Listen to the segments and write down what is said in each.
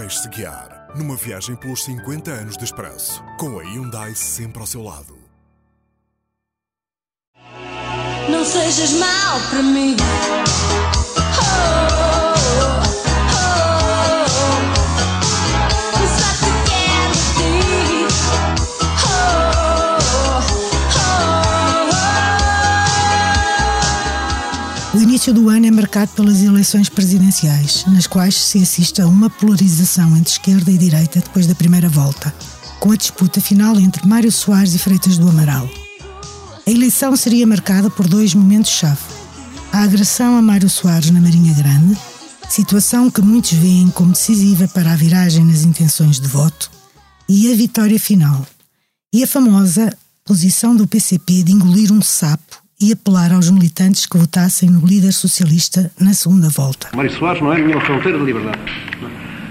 Deixe-se guiar numa viagem pelos 50 anos de expresso, com a Hyundai sempre ao seu lado. Não sejas mal para mim. Início do ano é marcado pelas eleições presidenciais, nas quais se assiste a uma polarização entre esquerda e direita depois da primeira volta, com a disputa final entre Mário Soares e Freitas do Amaral. A eleição seria marcada por dois momentos-chave: a agressão a Mário Soares na Marinha Grande, situação que muitos veem como decisiva para a viragem nas intenções de voto, e a vitória final, e a famosa posição do PCP de engolir um sapo e apelar aos militantes que votassem no líder socialista na segunda volta. Mário Soares não é nenhuma fronteira de liberdade.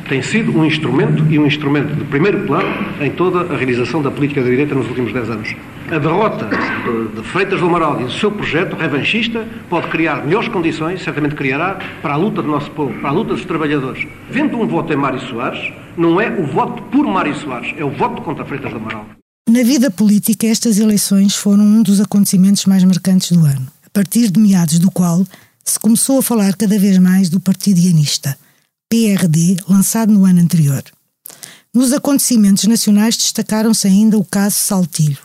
Tem sido um instrumento e um instrumento de primeiro plano em toda a realização da política da direita nos últimos dez anos. A derrota de, Freitas do Amaral e do seu projeto revanchista pode criar melhores condições, certamente criará, para a luta do nosso povo, para a luta dos trabalhadores. Vendo um voto em Mário Soares, não é o voto por Mário Soares, é o voto contra Freitas do Amaral. Na vida política, estas eleições foram um dos acontecimentos mais marcantes do ano, a partir de meados do qual se começou a falar cada vez mais do Partido Ianista, PRD, lançado no ano anterior. Nos acontecimentos nacionais destacaram-se ainda o caso Saltilho,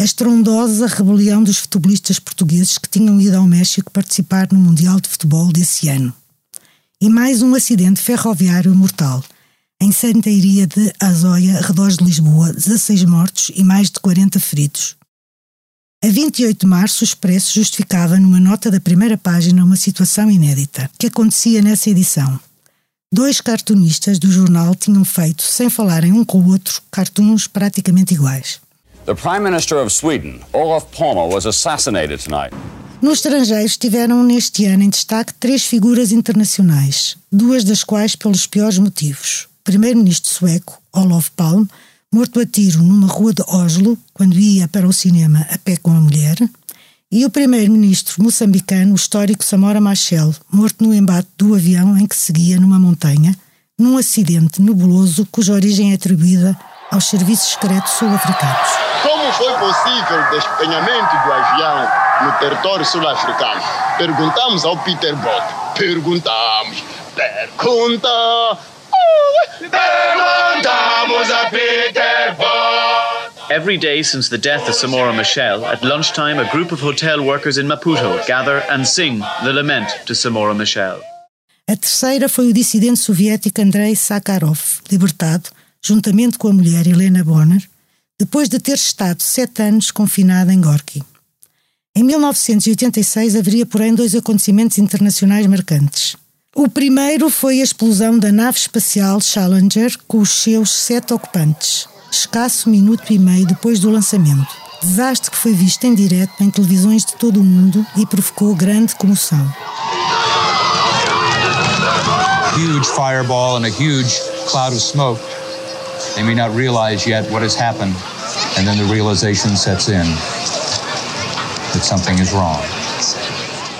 a estrondosa rebelião dos futebolistas portugueses que tinham ido ao México participar no Mundial de Futebol desse ano. E mais um acidente ferroviário mortal – em Santeiria de Azóia, arredores de Lisboa, 16 mortos e mais de 40 feridos. A 28 de março, o Expresso justificava numa nota da primeira página uma situação inédita que acontecia nessa edição. Dois cartunistas do jornal tinham feito, sem falarem um com o outro, cartoons praticamente iguais. The Prime Minister of Sweden, Olof Palme, was assassinated tonight. No estrangeiro estiveram neste ano em destaque três figuras internacionais, duas das quais pelos piores motivos primeiro-ministro sueco, Olof Palme, morto a tiro numa rua de Oslo, quando ia para o cinema a pé com a mulher, e o primeiro-ministro moçambicano, o histórico Samora Machel, morto no embate do avião em que seguia numa montanha, num acidente nebuloso cuja origem é atribuída aos serviços secretos sul-africanos. Como foi possível o despenhamento do avião no território sul-africano? Perguntamos ao Peter Bott. Perguntamos. Pergunta Every day since the death of Samora Michel, at lunchtime, a group of hotel workers in Maputo gather and sing the lament to Samora Michel. A terceira foi o dissidente soviético Andrei Sakharov, libertado, juntamente com a mulher Helena Bonner, depois de ter estado sete anos confinado em Gorky. Em 1986 haveria, porém, dois acontecimentos internacionais marcantes. O primeiro foi a explosão da nave espacial Challenger com os seus sete ocupantes, escasso minuto e meio depois do lançamento. Desastre que foi visto em direto em televisões de todo o mundo e provocou grande comoção. Huge fireball and a huge cloud of smoke. They may not realize yet what has happened, and then the realization sets in that something is wrong.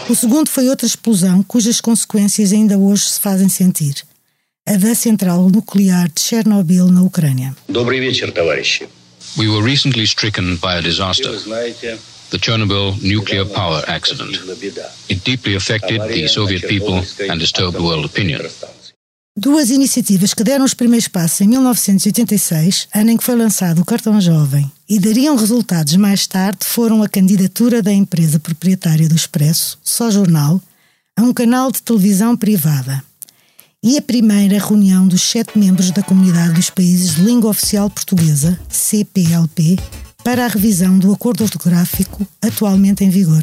O segundo foi outra explosão cujas consequências ainda hoje se fazem sentir. A da central nuclear de Chernobyl, na Ucrânia. Добрый вечер, товарищи. We were recently stricken by a disaster. The Chernobyl nuclear power accident. It deeply affected the Soviet people and disturbed world opinion. Duas iniciativas que deram os primeiros passos em 1986, ano em que foi lançado o cartão jovem, e dariam resultados mais tarde, foram a candidatura da empresa proprietária do Expresso, Só Jornal, a um canal de televisão privada, e a primeira reunião dos sete membros da Comunidade dos Países de Língua Oficial Portuguesa, CPLP, para a revisão do acordo ortográfico atualmente em vigor.